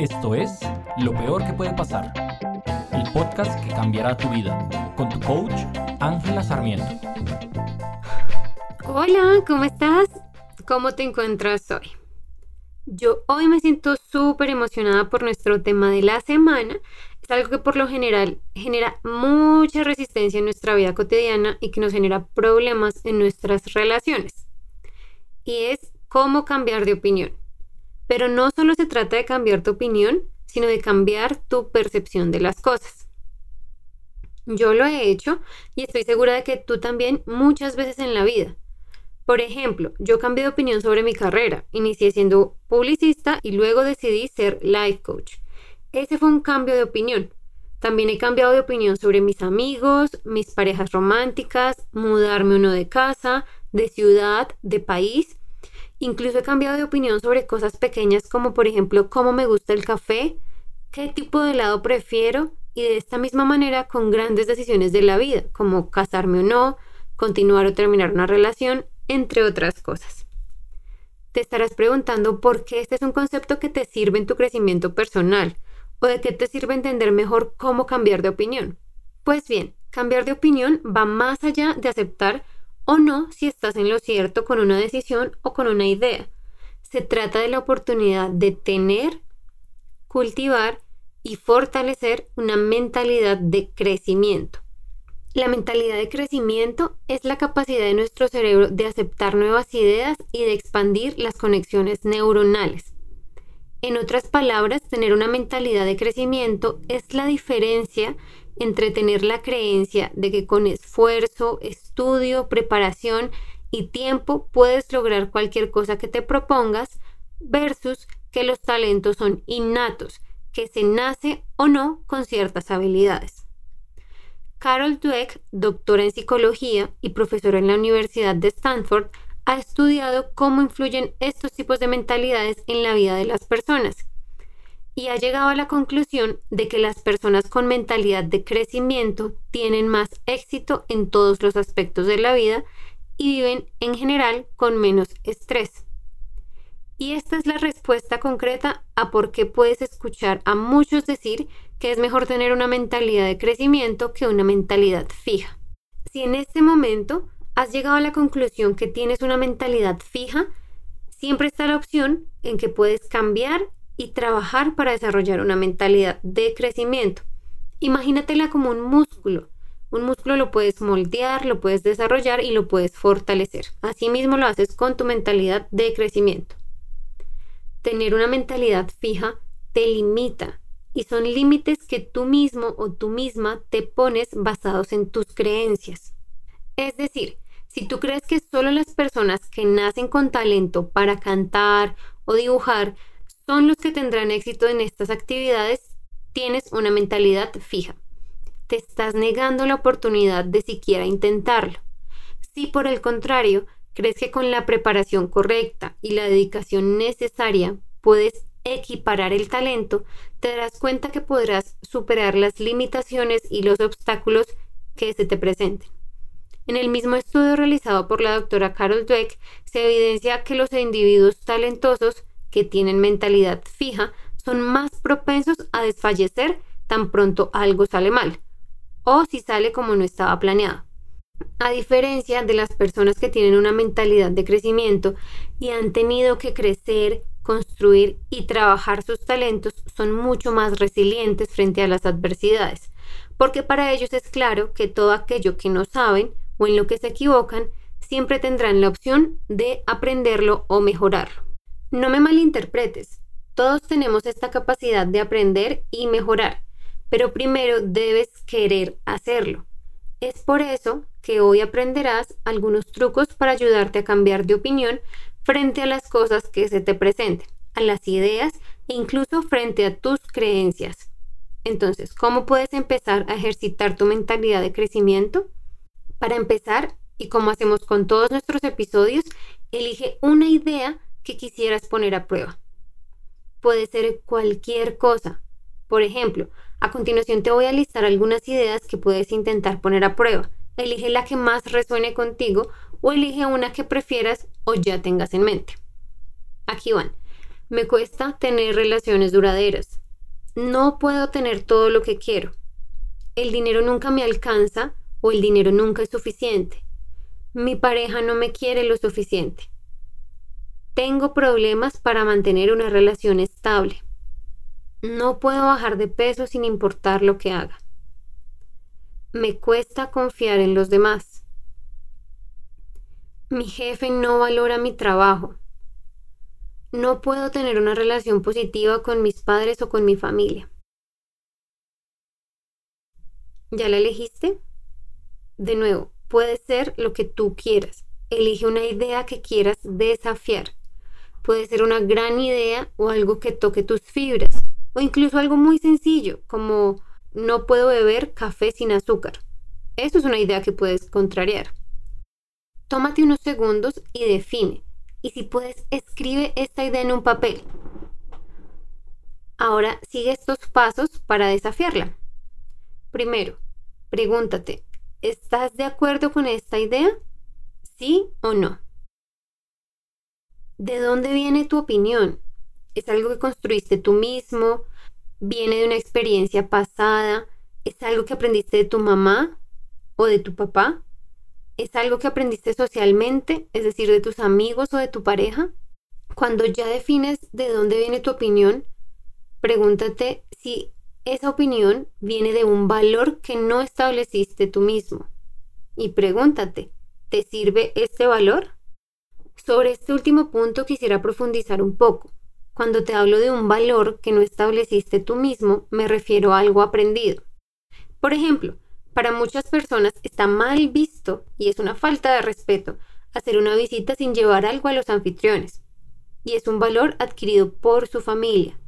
Esto es Lo Peor que puede pasar, el podcast que cambiará tu vida, con tu coach Ángela Sarmiento. Hola, ¿cómo estás? ¿Cómo te encuentras hoy? Yo hoy me siento súper emocionada por nuestro tema de la semana. Es algo que por lo general genera mucha resistencia en nuestra vida cotidiana y que nos genera problemas en nuestras relaciones. Y es cómo cambiar de opinión. Pero no solo se trata de cambiar tu opinión, sino de cambiar tu percepción de las cosas. Yo lo he hecho y estoy segura de que tú también muchas veces en la vida. Por ejemplo, yo cambié de opinión sobre mi carrera. Inicié siendo publicista y luego decidí ser life coach. Ese fue un cambio de opinión. También he cambiado de opinión sobre mis amigos, mis parejas románticas, mudarme uno de casa, de ciudad, de país Incluso he cambiado de opinión sobre cosas pequeñas como por ejemplo cómo me gusta el café, qué tipo de helado prefiero y de esta misma manera con grandes decisiones de la vida, como casarme o no, continuar o terminar una relación, entre otras cosas. Te estarás preguntando por qué este es un concepto que te sirve en tu crecimiento personal o de qué te sirve entender mejor cómo cambiar de opinión. Pues bien, cambiar de opinión va más allá de aceptar o no si estás en lo cierto con una decisión o con una idea. Se trata de la oportunidad de tener, cultivar y fortalecer una mentalidad de crecimiento. La mentalidad de crecimiento es la capacidad de nuestro cerebro de aceptar nuevas ideas y de expandir las conexiones neuronales. En otras palabras, tener una mentalidad de crecimiento es la diferencia entre tener la creencia de que con esfuerzo, estudio, preparación y tiempo puedes lograr cualquier cosa que te propongas versus que los talentos son innatos, que se nace o no con ciertas habilidades. Carol Dweck, doctora en psicología y profesora en la Universidad de Stanford, ha estudiado cómo influyen estos tipos de mentalidades en la vida de las personas y ha llegado a la conclusión de que las personas con mentalidad de crecimiento tienen más éxito en todos los aspectos de la vida y viven en general con menos estrés. Y esta es la respuesta concreta a por qué puedes escuchar a muchos decir que es mejor tener una mentalidad de crecimiento que una mentalidad fija. Si en este momento has llegado a la conclusión que tienes una mentalidad fija, siempre está la opción en que puedes cambiar y trabajar para desarrollar una mentalidad de crecimiento. Imagínatela como un músculo. Un músculo lo puedes moldear, lo puedes desarrollar y lo puedes fortalecer. Asimismo lo haces con tu mentalidad de crecimiento. Tener una mentalidad fija te limita y son límites que tú mismo o tú misma te pones basados en tus creencias. Es decir, si tú crees que solo las personas que nacen con talento para cantar o dibujar son los que tendrán éxito en estas actividades, tienes una mentalidad fija. Te estás negando la oportunidad de siquiera intentarlo. Si por el contrario crees que con la preparación correcta y la dedicación necesaria puedes equiparar el talento, te darás cuenta que podrás superar las limitaciones y los obstáculos que se te presenten. En el mismo estudio realizado por la doctora Carol Dweck, se evidencia que los individuos talentosos que tienen mentalidad fija son más propensos a desfallecer tan pronto algo sale mal o si sale como no estaba planeado. A diferencia de las personas que tienen una mentalidad de crecimiento y han tenido que crecer, construir y trabajar sus talentos, son mucho más resilientes frente a las adversidades, porque para ellos es claro que todo aquello que no saben o en lo que se equivocan, siempre tendrán la opción de aprenderlo o mejorarlo. No me malinterpretes, todos tenemos esta capacidad de aprender y mejorar, pero primero debes querer hacerlo. Es por eso que hoy aprenderás algunos trucos para ayudarte a cambiar de opinión frente a las cosas que se te presenten, a las ideas e incluso frente a tus creencias. Entonces, ¿cómo puedes empezar a ejercitar tu mentalidad de crecimiento? Para empezar, y como hacemos con todos nuestros episodios, elige una idea quisieras poner a prueba. Puede ser cualquier cosa. Por ejemplo, a continuación te voy a listar algunas ideas que puedes intentar poner a prueba. Elige la que más resuene contigo o elige una que prefieras o ya tengas en mente. Aquí van. Me cuesta tener relaciones duraderas. No puedo tener todo lo que quiero. El dinero nunca me alcanza o el dinero nunca es suficiente. Mi pareja no me quiere lo suficiente. Tengo problemas para mantener una relación estable. No puedo bajar de peso sin importar lo que haga. Me cuesta confiar en los demás. Mi jefe no valora mi trabajo. No puedo tener una relación positiva con mis padres o con mi familia. ¿Ya la elegiste? De nuevo, puede ser lo que tú quieras. Elige una idea que quieras desafiar. Puede ser una gran idea o algo que toque tus fibras. O incluso algo muy sencillo, como no puedo beber café sin azúcar. Eso es una idea que puedes contrariar. Tómate unos segundos y define y si puedes, escribe esta idea en un papel. Ahora sigue estos pasos para desafiarla. Primero, pregúntate, ¿estás de acuerdo con esta idea? ¿Sí o no? ¿De dónde viene tu opinión? ¿Es algo que construiste tú mismo? ¿Viene de una experiencia pasada? ¿Es algo que aprendiste de tu mamá o de tu papá? ¿Es algo que aprendiste socialmente, es decir, de tus amigos o de tu pareja? Cuando ya defines de dónde viene tu opinión, pregúntate si esa opinión viene de un valor que no estableciste tú mismo. Y pregúntate, ¿te sirve este valor? Sobre este último punto quisiera profundizar un poco. Cuando te hablo de un valor que no estableciste tú mismo, me refiero a algo aprendido. Por ejemplo, para muchas personas está mal visto y es una falta de respeto hacer una visita sin llevar algo a los anfitriones. Y es un valor adquirido por su familia.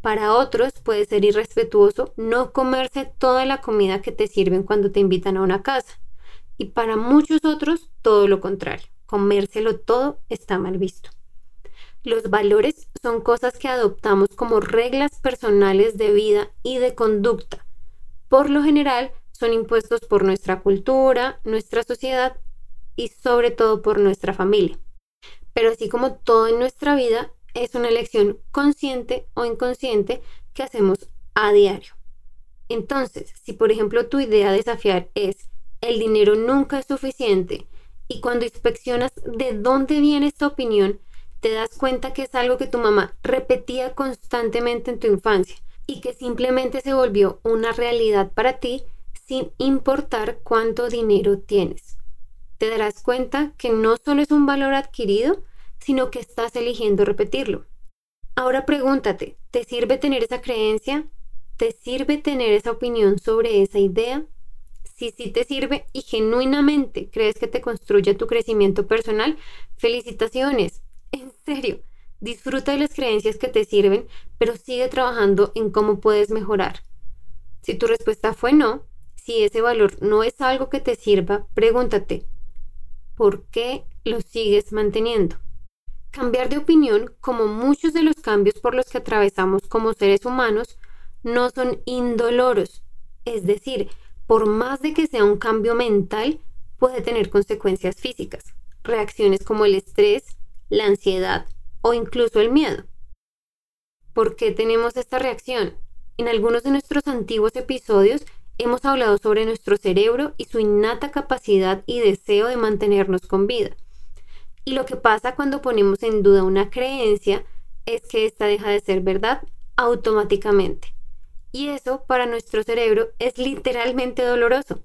Para otros puede ser irrespetuoso no comerse toda la comida que te sirven cuando te invitan a una casa. Y para muchos otros todo lo contrario. Comérselo todo está mal visto. Los valores son cosas que adoptamos como reglas personales de vida y de conducta. Por lo general, son impuestos por nuestra cultura, nuestra sociedad y sobre todo por nuestra familia. Pero así como todo en nuestra vida, es una elección consciente o inconsciente que hacemos a diario. Entonces, si por ejemplo tu idea desafiar es el dinero nunca es suficiente y cuando inspeccionas de dónde viene esta opinión, te das cuenta que es algo que tu mamá repetía constantemente en tu infancia y que simplemente se volvió una realidad para ti, sin importar cuánto dinero tienes. Te darás cuenta que no solo es un valor adquirido, sino que estás eligiendo repetirlo. Ahora pregúntate, ¿te sirve tener esa creencia? ¿Te sirve tener esa opinión sobre esa idea? Si sí te sirve y genuinamente crees que te construye tu crecimiento personal, felicitaciones. En serio, disfruta de las creencias que te sirven, pero sigue trabajando en cómo puedes mejorar. Si tu respuesta fue no, si ese valor no es algo que te sirva, pregúntate, ¿por qué lo sigues manteniendo? Cambiar de opinión, como muchos de los cambios por los que atravesamos como seres humanos, no son indoloros. Es decir, por más de que sea un cambio mental, puede tener consecuencias físicas, reacciones como el estrés, la ansiedad o incluso el miedo. ¿Por qué tenemos esta reacción? En algunos de nuestros antiguos episodios hemos hablado sobre nuestro cerebro y su innata capacidad y deseo de mantenernos con vida. Y lo que pasa cuando ponemos en duda una creencia es que ésta deja de ser verdad automáticamente. Y eso para nuestro cerebro es literalmente doloroso.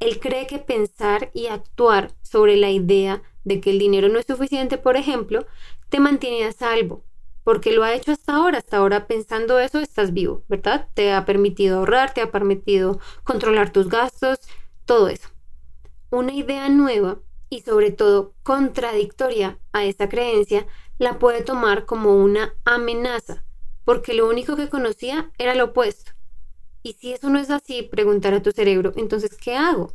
Él cree que pensar y actuar sobre la idea de que el dinero no es suficiente, por ejemplo, te mantiene a salvo, porque lo ha hecho hasta ahora. Hasta ahora pensando eso estás vivo, ¿verdad? Te ha permitido ahorrar, te ha permitido controlar tus gastos, todo eso. Una idea nueva y sobre todo contradictoria a esa creencia la puede tomar como una amenaza, porque lo único que conocía era lo opuesto. Y si eso no es así, preguntar a tu cerebro, entonces, ¿qué hago?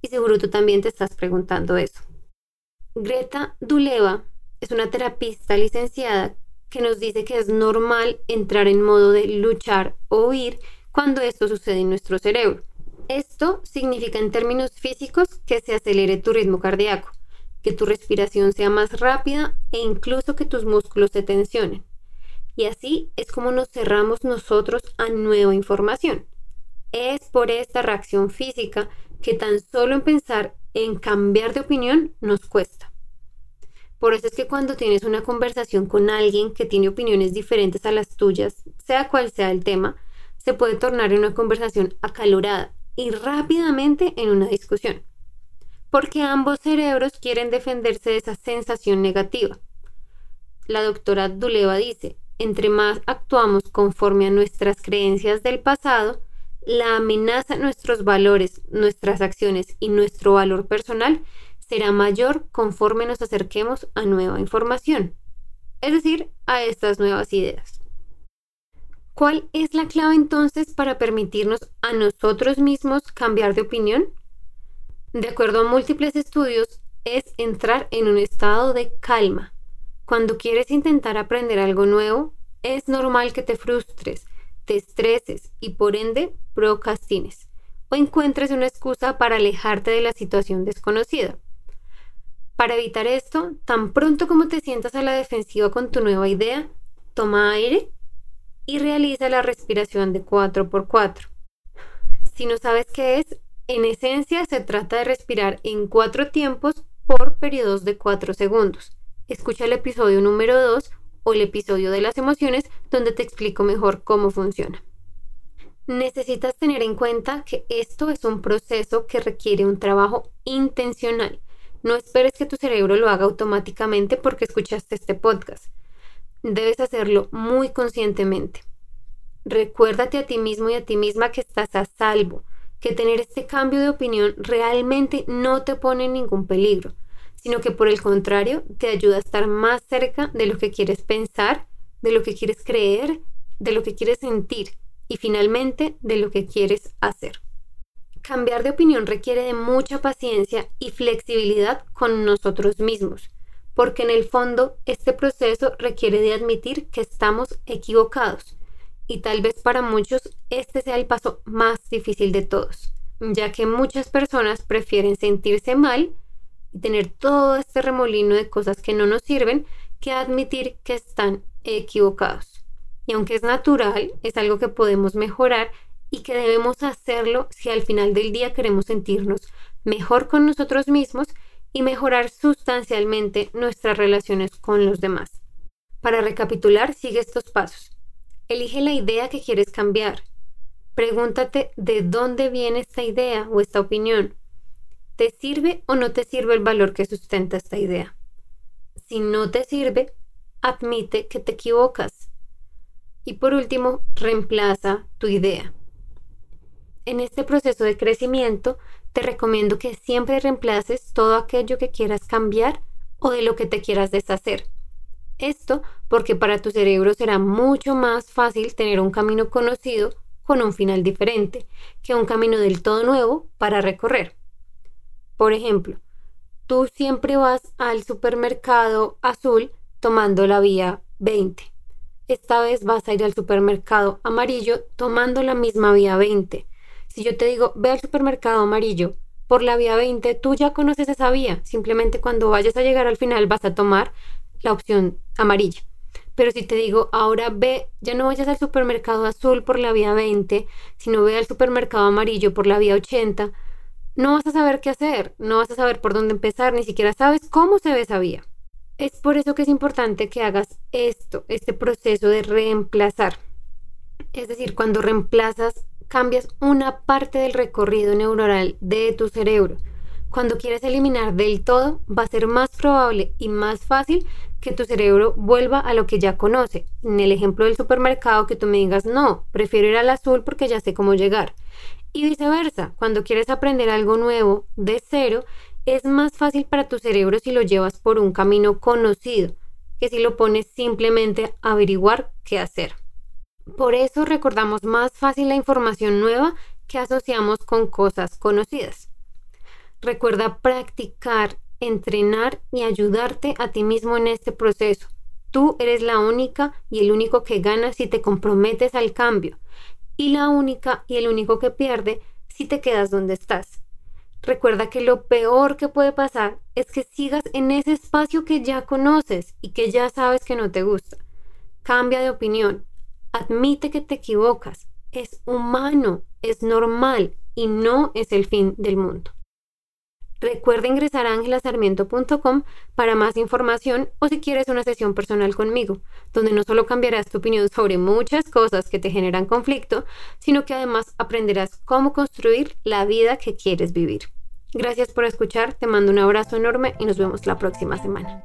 Y seguro tú también te estás preguntando eso. Greta Duleva es una terapista licenciada que nos dice que es normal entrar en modo de luchar o huir cuando esto sucede en nuestro cerebro. Esto significa en términos físicos que se acelere tu ritmo cardíaco, que tu respiración sea más rápida e incluso que tus músculos se tensionen. Y así es como nos cerramos nosotros a nueva información. Es por esta reacción física que tan solo en pensar en cambiar de opinión nos cuesta. Por eso es que cuando tienes una conversación con alguien que tiene opiniones diferentes a las tuyas, sea cual sea el tema, se puede tornar en una conversación acalorada y rápidamente en una discusión. Porque ambos cerebros quieren defenderse de esa sensación negativa. La doctora Duleva dice, entre más actuamos conforme a nuestras creencias del pasado, la amenaza a nuestros valores, nuestras acciones y nuestro valor personal será mayor conforme nos acerquemos a nueva información, es decir, a estas nuevas ideas. ¿Cuál es la clave entonces para permitirnos a nosotros mismos cambiar de opinión? De acuerdo a múltiples estudios, es entrar en un estado de calma. Cuando quieres intentar aprender algo nuevo, es normal que te frustres, te estreses y por ende procrastines o encuentres una excusa para alejarte de la situación desconocida. Para evitar esto, tan pronto como te sientas a la defensiva con tu nueva idea, toma aire y realiza la respiración de 4x4. Si no sabes qué es, en esencia se trata de respirar en cuatro tiempos por periodos de 4 segundos. Escucha el episodio número 2 o el episodio de las emociones donde te explico mejor cómo funciona. Necesitas tener en cuenta que esto es un proceso que requiere un trabajo intencional. No esperes que tu cerebro lo haga automáticamente porque escuchaste este podcast debes hacerlo muy conscientemente. Recuérdate a ti mismo y a ti misma que estás a salvo, que tener este cambio de opinión realmente no te pone en ningún peligro, sino que por el contrario te ayuda a estar más cerca de lo que quieres pensar, de lo que quieres creer, de lo que quieres sentir y finalmente de lo que quieres hacer. Cambiar de opinión requiere de mucha paciencia y flexibilidad con nosotros mismos porque en el fondo este proceso requiere de admitir que estamos equivocados y tal vez para muchos este sea el paso más difícil de todos, ya que muchas personas prefieren sentirse mal y tener todo este remolino de cosas que no nos sirven que admitir que están equivocados. Y aunque es natural, es algo que podemos mejorar y que debemos hacerlo si al final del día queremos sentirnos mejor con nosotros mismos y mejorar sustancialmente nuestras relaciones con los demás. Para recapitular, sigue estos pasos. Elige la idea que quieres cambiar. Pregúntate de dónde viene esta idea o esta opinión. ¿Te sirve o no te sirve el valor que sustenta esta idea? Si no te sirve, admite que te equivocas. Y por último, reemplaza tu idea. En este proceso de crecimiento, te recomiendo que siempre reemplaces todo aquello que quieras cambiar o de lo que te quieras deshacer. Esto porque para tu cerebro será mucho más fácil tener un camino conocido con un final diferente que un camino del todo nuevo para recorrer. Por ejemplo, tú siempre vas al supermercado azul tomando la vía 20. Esta vez vas a ir al supermercado amarillo tomando la misma vía 20. Si yo te digo, ve al supermercado amarillo por la vía 20, tú ya conoces esa vía. Simplemente cuando vayas a llegar al final vas a tomar la opción amarilla. Pero si te digo, ahora ve, ya no vayas al supermercado azul por la vía 20, sino ve al supermercado amarillo por la vía 80, no vas a saber qué hacer, no vas a saber por dónde empezar, ni siquiera sabes cómo se ve esa vía. Es por eso que es importante que hagas esto, este proceso de reemplazar. Es decir, cuando reemplazas cambias una parte del recorrido neuronal de tu cerebro. Cuando quieres eliminar del todo, va a ser más probable y más fácil que tu cerebro vuelva a lo que ya conoce. En el ejemplo del supermercado, que tú me digas, no, prefiero ir al azul porque ya sé cómo llegar. Y viceversa, cuando quieres aprender algo nuevo de cero, es más fácil para tu cerebro si lo llevas por un camino conocido que si lo pones simplemente a averiguar qué hacer. Por eso recordamos más fácil la información nueva que asociamos con cosas conocidas. Recuerda practicar, entrenar y ayudarte a ti mismo en este proceso. Tú eres la única y el único que gana si te comprometes al cambio y la única y el único que pierde si te quedas donde estás. Recuerda que lo peor que puede pasar es que sigas en ese espacio que ya conoces y que ya sabes que no te gusta. cambia de opinión, admite que te equivocas, es humano, es normal y no es el fin del mundo. Recuerda ingresar a angelasarmiento.com para más información o si quieres una sesión personal conmigo, donde no solo cambiarás tu opinión sobre muchas cosas que te generan conflicto, sino que además aprenderás cómo construir la vida que quieres vivir. Gracias por escuchar, te mando un abrazo enorme y nos vemos la próxima semana.